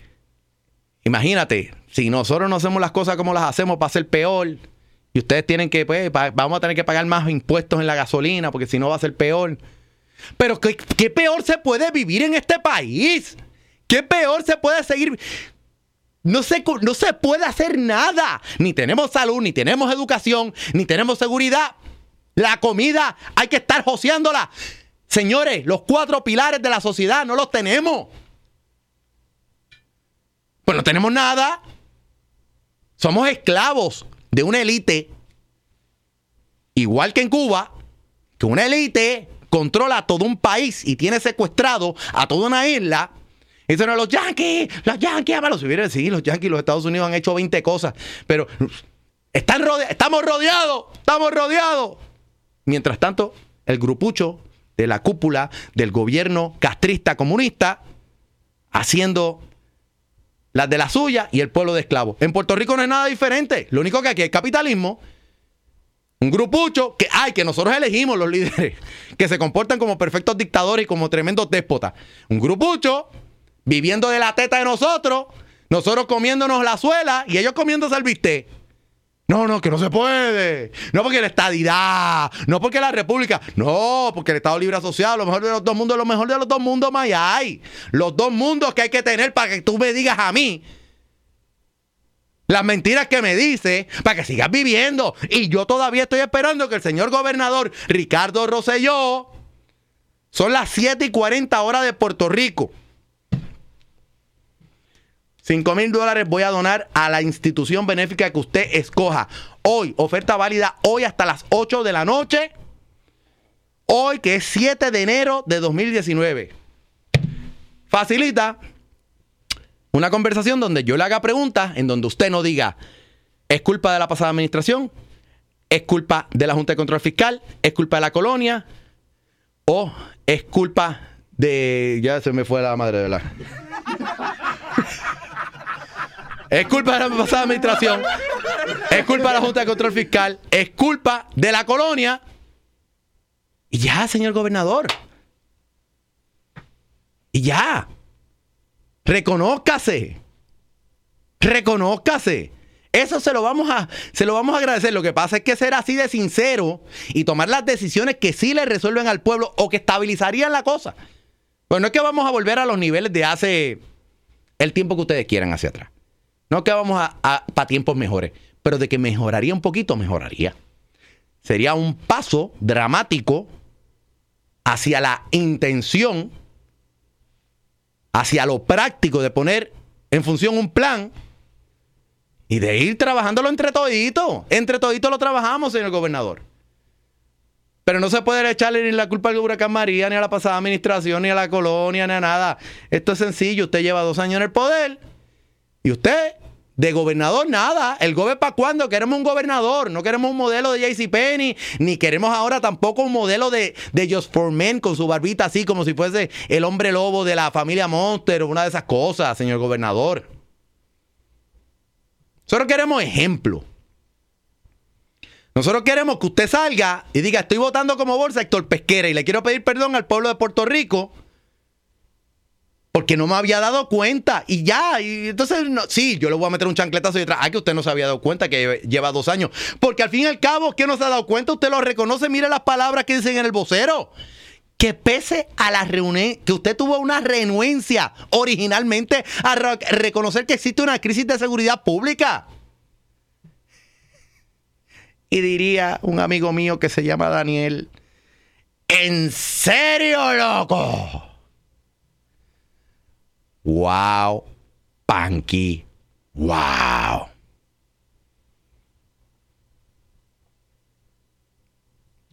Imagínate, si nosotros no hacemos las cosas como las hacemos, va a ser peor. Y ustedes tienen que, pues, vamos a tener que pagar más impuestos en la gasolina porque si no va a ser peor. Pero ¿qué, peor se puede vivir en este país? ¿Qué peor se puede seguir? No se, no se puede hacer nada. Ni tenemos salud, ni tenemos educación, ni tenemos seguridad. La comida hay que estar joseándola. Señores, los cuatro pilares de la sociedad no los tenemos. Pues no tenemos nada. Somos esclavos de una élite, igual que en Cuba, que una élite controla todo un país y tiene secuestrado a toda una isla. Dicen "No, los yankees, los yankees, los si hubiera sí, los yankees, los Estados Unidos han hecho 20 cosas, pero están estamos rodeados, estamos rodeados. Mientras tanto, el grupucho de la cúpula del gobierno castrista comunista haciendo las de la suya y el pueblo de esclavos. En Puerto Rico no es nada diferente. Lo único que aquí es capitalismo. Un grupucho que, ay, que nosotros elegimos los [laughs] líderes, que se comportan como perfectos dictadores y como tremendos déspotas. Un grupucho viviendo de la teta de nosotros, nosotros comiéndonos la suela y ellos comiéndose el bistec. No, no, que no se puede. No porque la estadidad, no porque la república, no, porque el Estado Libre Asociado, lo mejor de los dos mundos, lo mejor de los dos mundos más hay. Los dos mundos que hay que tener para que tú me digas a mí las mentiras que me dice para que sigas viviendo. Y yo todavía estoy esperando que el señor gobernador Ricardo Rosselló, son las 7 y 40 horas de Puerto Rico. 5 mil dólares voy a donar a la institución benéfica que usted escoja. Hoy, oferta válida hoy hasta las 8 de la noche. Hoy, que es 7 de enero de 2019. Facilita una conversación donde yo le haga preguntas, en donde usted no diga, es culpa de la pasada administración, es culpa de la Junta de Control Fiscal, es culpa de la colonia, o es culpa de... Ya se me fue la madre, de ¿verdad? Es culpa de la pasada administración. Es culpa de la Junta de Control Fiscal. Es culpa de la colonia. Y ya, señor gobernador. Y ya. Reconózcase. Reconózcase. Eso se lo vamos a se lo vamos a agradecer. Lo que pasa es que ser así de sincero y tomar las decisiones que sí le resuelven al pueblo o que estabilizarían la cosa. Pues no es que vamos a volver a los niveles de hace el tiempo que ustedes quieran hacia atrás. No que vamos a, para tiempos mejores, pero de que mejoraría un poquito, mejoraría. Sería un paso dramático hacia la intención, hacia lo práctico de poner en función un plan y de ir trabajándolo entre toditos. Entre toditos lo trabajamos, señor gobernador. Pero no se puede echarle ni la culpa al huracán María, ni a la pasada administración, ni a la colonia, ni a nada. Esto es sencillo. Usted lleva dos años en el poder y usted, de gobernador, nada. ¿El gobierno para cuándo? Queremos un gobernador. No queremos un modelo de JCPenney, ni queremos ahora tampoco un modelo de, de Just for Men con su barbita así, como si fuese el hombre lobo de la familia Monster o una de esas cosas, señor gobernador. Nosotros queremos ejemplo. Nosotros queremos que usted salga y diga, estoy votando como bolsa Héctor Pesquera y le quiero pedir perdón al pueblo de Puerto Rico porque no me había dado cuenta y ya, y entonces sí, yo le voy a meter un chancletazo detrás, ah, que usted no se había dado cuenta que lleva dos años, porque al fin y al cabo, ¿qué no se ha dado cuenta? Usted lo reconoce, mire las palabras que dicen en el vocero, que pese a la reunión, que usted tuvo una renuencia originalmente a re- reconocer que existe una crisis de seguridad pública. Y diría un amigo mío que se llama Daniel, ¿en serio, loco? Wow, Panky, wow.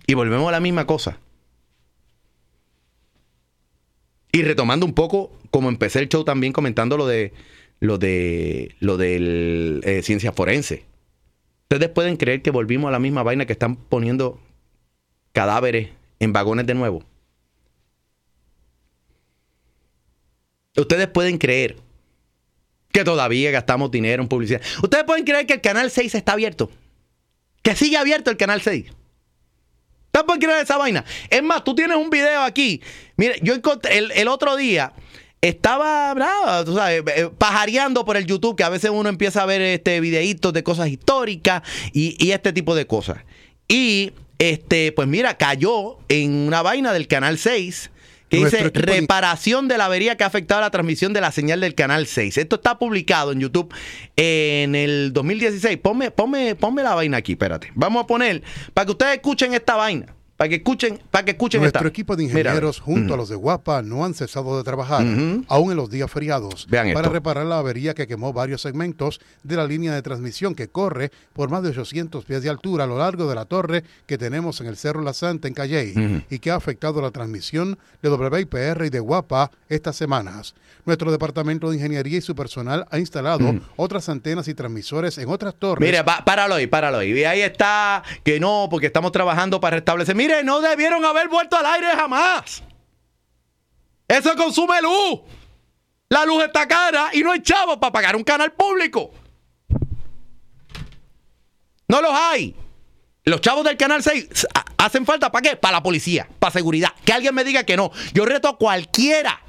Y volvemos a la misma cosa. Y retomando un poco, como empecé el show también comentando lo de lo de lo del eh, ciencia forense. Ustedes pueden creer que volvimos a la misma vaina que están poniendo cadáveres en vagones de nuevo. Ustedes pueden creer que todavía gastamos dinero en publicidad. Ustedes pueden creer que el canal 6 está abierto. Que sigue abierto el canal 6. Ustedes pueden creer esa vaina. Es más, tú tienes un video aquí. Mire, yo encontré el, otro día estaba, nada, tú sabes, eh, pajareando por el YouTube, que a veces uno empieza a ver este videitos de cosas históricas y, y este tipo de cosas. Y este, pues mira, cayó en una vaina del Canal 6 que dice reparación de la avería que ha afectado la transmisión de la señal del Canal 6. Esto está publicado en YouTube en el 2016. Ponme, ponme, ponme la vaina aquí, espérate. Vamos a poner, para que ustedes escuchen esta vaina. Para que escuchen, para que escuchen Nuestro esta. equipo de Mira, ingenieros, junto a los de Guapa, no han cesado de trabajar, aún en los días feriados, Vean para esto. reparar la avería que quemó varios segmentos de la línea de transmisión que corre por más de 800 pies de altura a lo largo de la torre que tenemos en el Cerro La Santa en Calley y que ha afectado la transmisión de WIPR y de Guapa estas semanas. Nuestro departamento de ingeniería y su personal ha instalado otras antenas y transmisores en otras torres. Mire, pa- páralo ahí, páralo ahí. Y ahí está, que no, porque estamos trabajando para restablecer. No debieron haber vuelto al aire jamás. Eso consume luz. La luz está cara y no hay chavos para pagar un canal público. No los hay. Los chavos del canal 6 ha- hacen falta para qué? Para la policía, para seguridad. Que alguien me diga que no. Yo reto a cualquiera.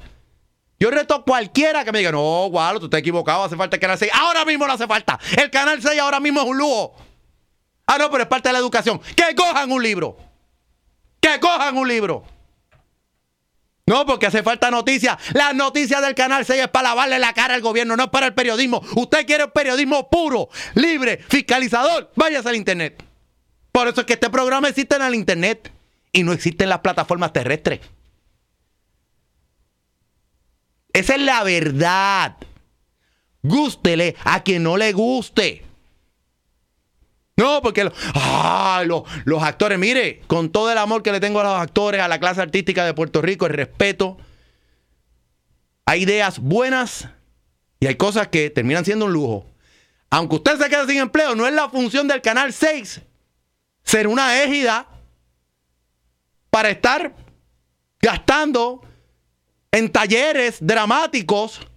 Yo reto a cualquiera que me diga, no, Gualo, tú estás equivocado, hace falta el canal 6. Ahora mismo no hace falta. El canal 6 ahora mismo es un lujo. Ah, no, pero es parte de la educación. Que cojan un libro. Que cojan un libro. No, porque hace falta noticias. Las noticias del canal 6 es para lavarle la cara al gobierno, no es para el periodismo. Usted quiere el periodismo puro, libre, fiscalizador. Váyase al internet. Por eso es que este programa existe en el internet y no existe en las plataformas terrestres. Esa es la verdad. Gústele a quien no le guste. No, porque los, los actores, mire, con todo el amor que le tengo a los actores, a la clase artística de Puerto Rico, el respeto, hay ideas buenas y hay cosas que terminan siendo un lujo. Aunque usted se quede sin empleo, no es la función del Canal 6 ser una égida para estar gastando en talleres dramáticos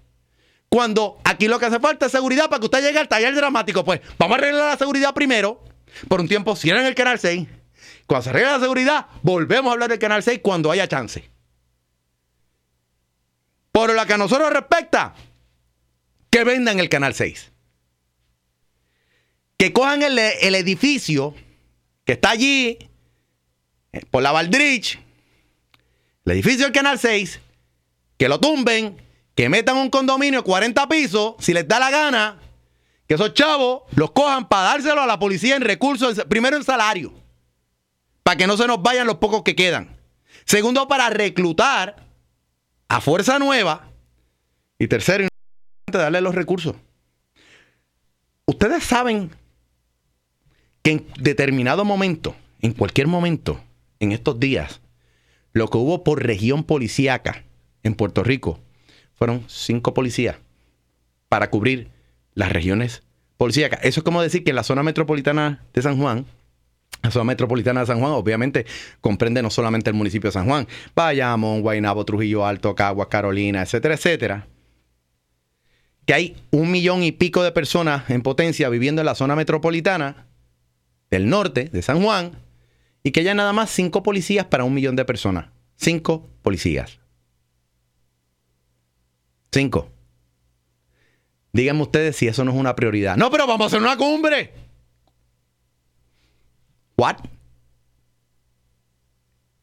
cuando aquí lo que hace falta es seguridad para que usted llegue al taller dramático. Pues vamos a arreglar la seguridad primero. Por un tiempo cierren el canal 6. Cuando se arregle la seguridad, volvemos a hablar del canal 6 cuando haya chance. Por lo que a nosotros respecta, que vendan el canal 6. Que cojan el, el edificio que está allí, eh, por la Valdrich, el edificio del canal 6, que lo tumben, que metan un condominio 40 pisos, si les da la gana, que esos chavos los cojan para dárselo a la policía en recursos, primero en salario, para que no se nos vayan los pocos que quedan. Segundo, para reclutar a fuerza nueva. Y tercero, darle los recursos. Ustedes saben que en determinado momento, en cualquier momento, en estos días, lo que hubo por región policíaca en Puerto Rico fueron cinco policías para cubrir las regiones policíacas. Eso es como decir que la zona metropolitana de San Juan, la zona metropolitana de San Juan, obviamente, comprende no solamente el municipio de San Juan, Bayamón, Guaynabo, Trujillo Alto, Caguas, Carolina, etcétera, etcétera. Que hay un millón y pico de personas en potencia viviendo en la zona metropolitana del norte de San Juan y que haya nada más cinco policías para un millón de personas. Cinco policías. Cinco. Díganme ustedes si eso no es una prioridad. No, pero vamos a hacer una cumbre. What?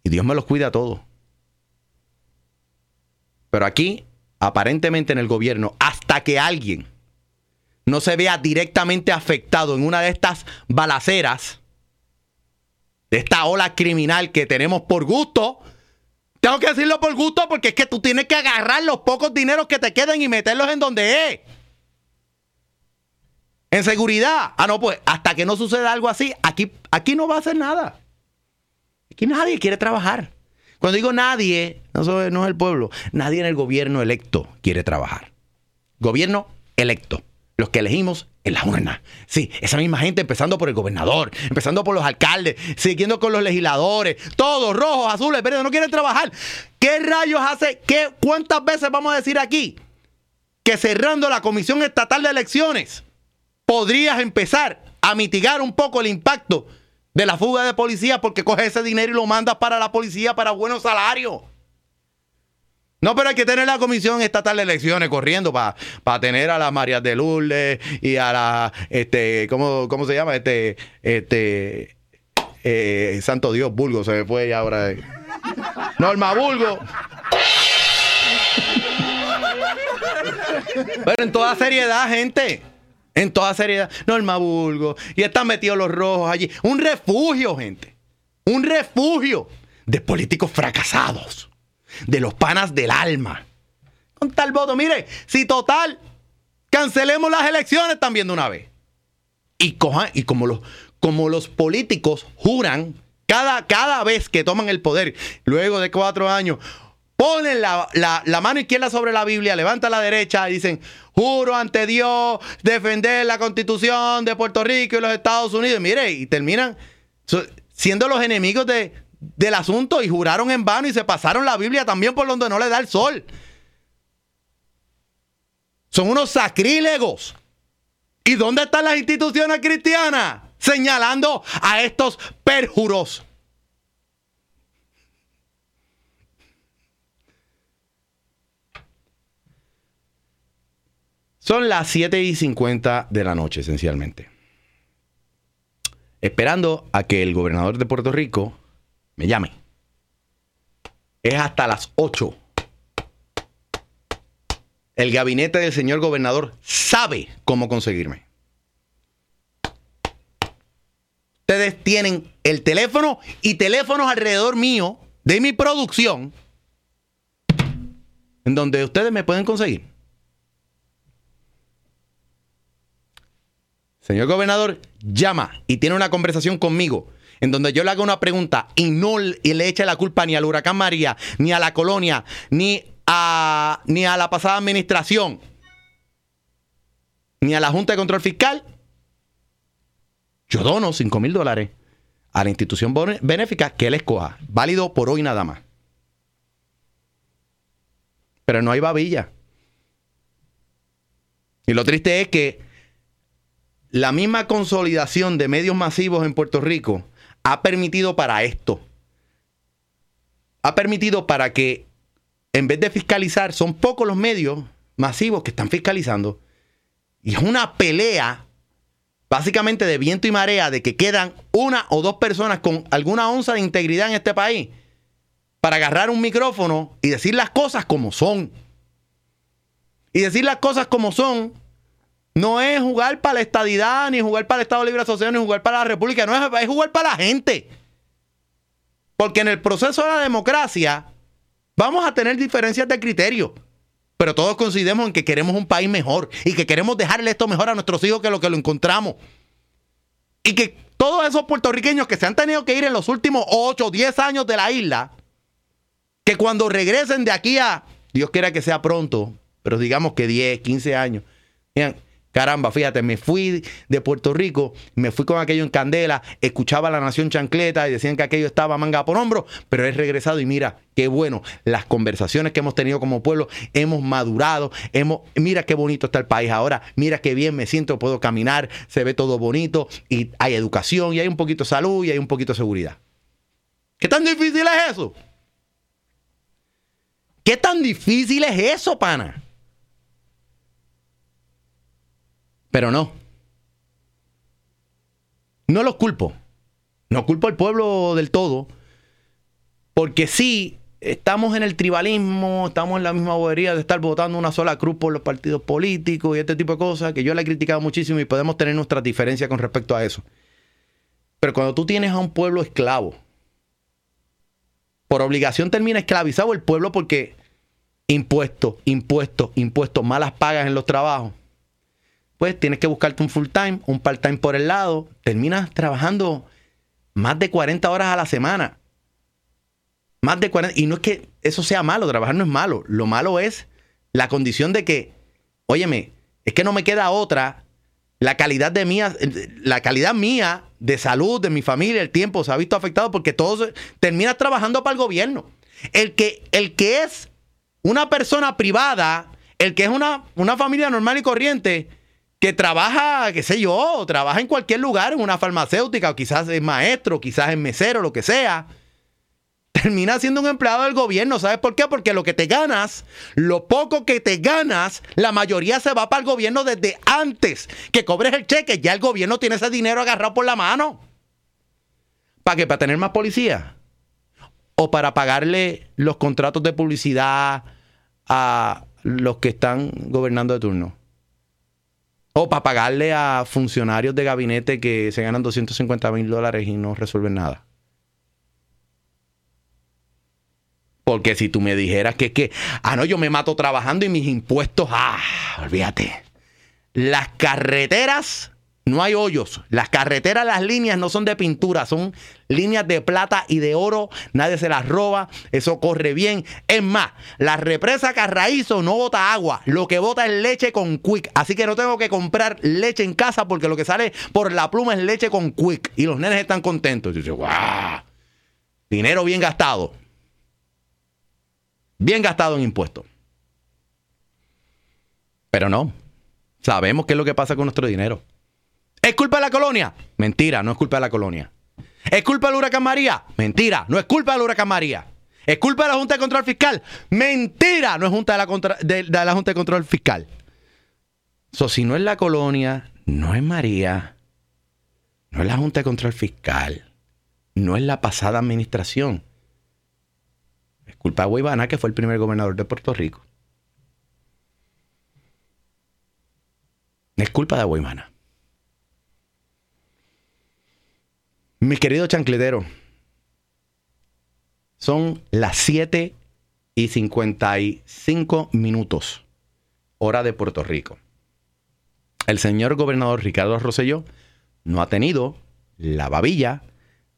Y Dios me los cuida a todos. Pero aquí, aparentemente en el gobierno, hasta que alguien no se vea directamente afectado en una de estas balaceras, de esta ola criminal que tenemos por gusto, tengo que decirlo por gusto porque es que tú tienes que agarrar los pocos dineros que te queden y meterlos en donde es. En seguridad. Ah, no, pues hasta que no suceda algo así, aquí, aquí no va a hacer nada. Aquí nadie quiere trabajar. Cuando digo nadie, no, no es el pueblo, nadie en el gobierno electo quiere trabajar. Gobierno electo. Los que elegimos en la urna. Sí, esa misma gente, empezando por el gobernador, empezando por los alcaldes, siguiendo con los legisladores, todos rojos, azules, verdes, no quieren trabajar. ¿Qué rayos hace? ¿Qué, ¿Cuántas veces vamos a decir aquí que cerrando la Comisión Estatal de Elecciones podrías empezar a mitigar un poco el impacto de la fuga de policía porque coges ese dinero y lo mandas para la policía para buenos salarios? No, pero hay que tener la Comisión Estatal de Elecciones corriendo para tener a las Marías de Lourdes y a la, este, ¿cómo, cómo se llama? Este, este, eh, Santo Dios, Bulgo, se me fue ya ahora. Norma Bulgo. Pero en toda seriedad, gente. En toda seriedad. Norma Bulgo. Y están metidos los rojos allí. Un refugio, gente. Un refugio de políticos fracasados. De los panas del alma. Con tal voto. Mire, si total, cancelemos las elecciones también de una vez. Y cojan, y como los, como los políticos juran cada, cada vez que toman el poder, luego de cuatro años, ponen la, la- la mano izquierda sobre la Biblia, levantan la derecha y dicen, juro ante Dios defender la constitución de Puerto Rico y los Estados Unidos. Mire, y terminan siendo los enemigos de- del asunto y juraron en vano y se pasaron la Biblia también por donde no le da el sol. Son unos sacrílegos. ¿Y dónde están las instituciones cristianas? Señalando a estos perjuros. Son las 7 y 50 de la noche, esencialmente. Esperando a que el gobernador de Puerto Rico me llame. Es hasta las 8. El gabinete del señor gobernador sabe cómo conseguirme. Ustedes tienen el teléfono y teléfonos alrededor mío de mi producción en donde ustedes me pueden conseguir. Señor gobernador, llama y tiene una conversación conmigo en donde yo le haga una pregunta y no y le eche la culpa ni al huracán María, ni a la colonia, ni a, ni a la pasada administración, ni a la Junta de Control Fiscal, yo dono 5 mil dólares a la institución benéfica que él escoja, válido por hoy nada más. Pero no hay babilla. Y lo triste es que la misma consolidación de medios masivos en Puerto Rico ha permitido para esto. Ha permitido para que, en vez de fiscalizar, son pocos los medios masivos que están fiscalizando. Y es una pelea, básicamente de viento y marea, de que quedan una o dos personas con alguna onza de integridad en este país para agarrar un micrófono y decir las cosas como son. Y decir las cosas como son no es jugar para la estadidad, ni jugar para el Estado Libre Asociado, ni jugar para la República, no es, jugar para la gente. Porque en el proceso de la democracia vamos a tener diferencias de criterio. Pero todos coincidimos en que queremos un país mejor y que queremos dejarle esto mejor a nuestros hijos que lo que lo encontramos. Y que todos esos puertorriqueños que se han tenido que ir en los últimos 8 o 10 años de la isla, que cuando regresen de aquí a, Dios quiera que sea pronto, pero digamos que 10, 15 años, Miren, caramba, fíjate, me fui de Puerto Rico, me fui con aquello en candela, escuchaba a la Nación Chancleta y decían que aquello estaba manga por hombro, pero he regresado y mira, qué bueno, las conversaciones que hemos tenido como pueblo, hemos madurado, hemos, mira qué bonito está el país ahora, mira qué bien me siento, puedo caminar, se ve todo bonito y hay educación y hay un poquito de salud y hay un poquito de seguridad. ¿Qué tan difícil es eso? ¿Qué tan difícil es eso, pana? Pero no. No los culpo. No culpo al pueblo del todo. Porque sí, estamos en el tribalismo, estamos en la misma bobería de estar votando una sola cruz por los partidos políticos y este tipo de cosas, que yo le he criticado muchísimo y podemos tener nuestras diferencias con respecto a eso. Pero cuando tú tienes a un pueblo esclavo, por obligación termina esclavizado el pueblo porque impuestos, impuestos, impuestos, malas pagas en los trabajos pues tienes que buscarte un full time, un part time por el lado, terminas trabajando más de 40 horas a la semana. Más de 40. Y no es que eso sea malo, trabajar no es malo. Lo malo es la condición de que, óyeme, es que no me queda otra. La calidad de mía, la calidad mía de salud, de mi familia, el tiempo se ha visto afectado porque todo terminas trabajando para el gobierno. El que, el que es una persona privada, el que es una, una familia normal y corriente, que trabaja, qué sé yo, trabaja en cualquier lugar, en una farmacéutica, o quizás es maestro, quizás es mesero, lo que sea. terminas siendo un empleado del gobierno. ¿Sabes por qué? Porque lo que te ganas, lo poco que te ganas, la mayoría se va para el gobierno desde antes que cobres el cheque. Ya el gobierno tiene ese dinero agarrado por la mano. ¿Para qué? ¿Para tener más policía? ¿O para pagarle los contratos de publicidad a los que están gobernando de turno? ¿O para pagarle a funcionarios de gabinete que se ganan 250 mil dólares y no resuelven nada? Porque si tú me dijeras que es que, ah, no, yo me mato trabajando y mis impuestos, ah, olvídate. Las carreteras, no hay hoyos. Las carreteras, las líneas no son de pintura, son líneas de plata y de oro. Nadie se las roba, eso corre bien. Es más, la represa Carraízo no bota agua, lo que bota es leche con quick. Así que no tengo que comprar leche en casa porque lo que sale por la pluma es leche con quick. Y los nenes están contentos. Yo ¡guau! Dinero bien gastado bien gastado en impuestos. Pero no, sabemos qué es lo que pasa con nuestro dinero. ¿Es culpa de la colonia? Mentira, no es culpa de la colonia. ¿Es culpa del huracán María? Mentira, no es culpa del huracán María. ¿Es culpa de la Junta de Control Fiscal? Mentira, no es junta de la, contra- de- la Junta de Control Fiscal. So, si no es la colonia, no es María, no es la Junta de Control Fiscal, no es la pasada administración. Es culpa de Guaybana, que fue el primer gobernador de Puerto Rico. Es culpa de Guaymana. Mi querido chancletero, son las 7 y 55 minutos, hora de Puerto Rico. El señor gobernador Ricardo Rosselló no ha tenido la babilla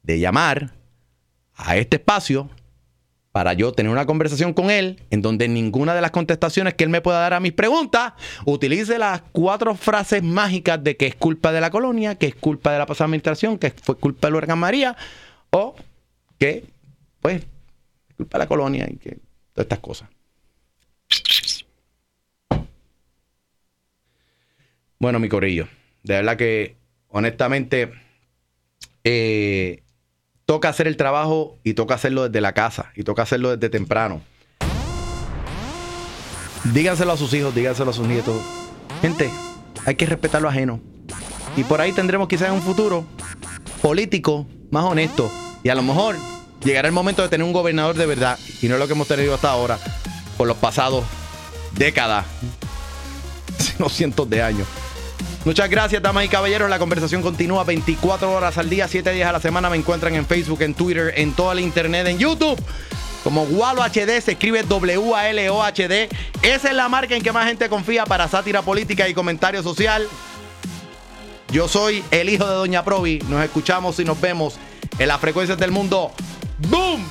de llamar a este espacio para yo tener una conversación con él en donde ninguna de las contestaciones que él me pueda dar a mis preguntas utilice las cuatro frases mágicas de que es culpa de la colonia, que es culpa de la pasada administración, que fue culpa del huracán María o que, pues, es culpa de la colonia y que todas estas cosas. Bueno, mi corillo, de verdad que honestamente eh, toca hacer el trabajo y toca hacerlo desde la casa y toca hacerlo desde temprano. Díganselo a sus hijos, díganselo a sus nietos. Gente, hay que respetar lo ajeno. Y por ahí tendremos quizás un futuro político más honesto. Y a lo mejor llegará el momento de tener un gobernador de verdad. Y no es lo que hemos tenido hasta ahora por los pasados décadas, [laughs] sino cientos de años. Muchas gracias, damas y caballeros. La conversación continúa 24 horas al día, 7 días a la semana. Me encuentran en Facebook, en Twitter, en toda la internet, en YouTube. Como Walo HD, se escribe W-A-L-O-H-D. Esa es la marca en que más gente confía para sátira política y comentario social. Yo soy el hijo de Doña Provi. Nos escuchamos y nos vemos en las frecuencias del mundo. ¡Boom!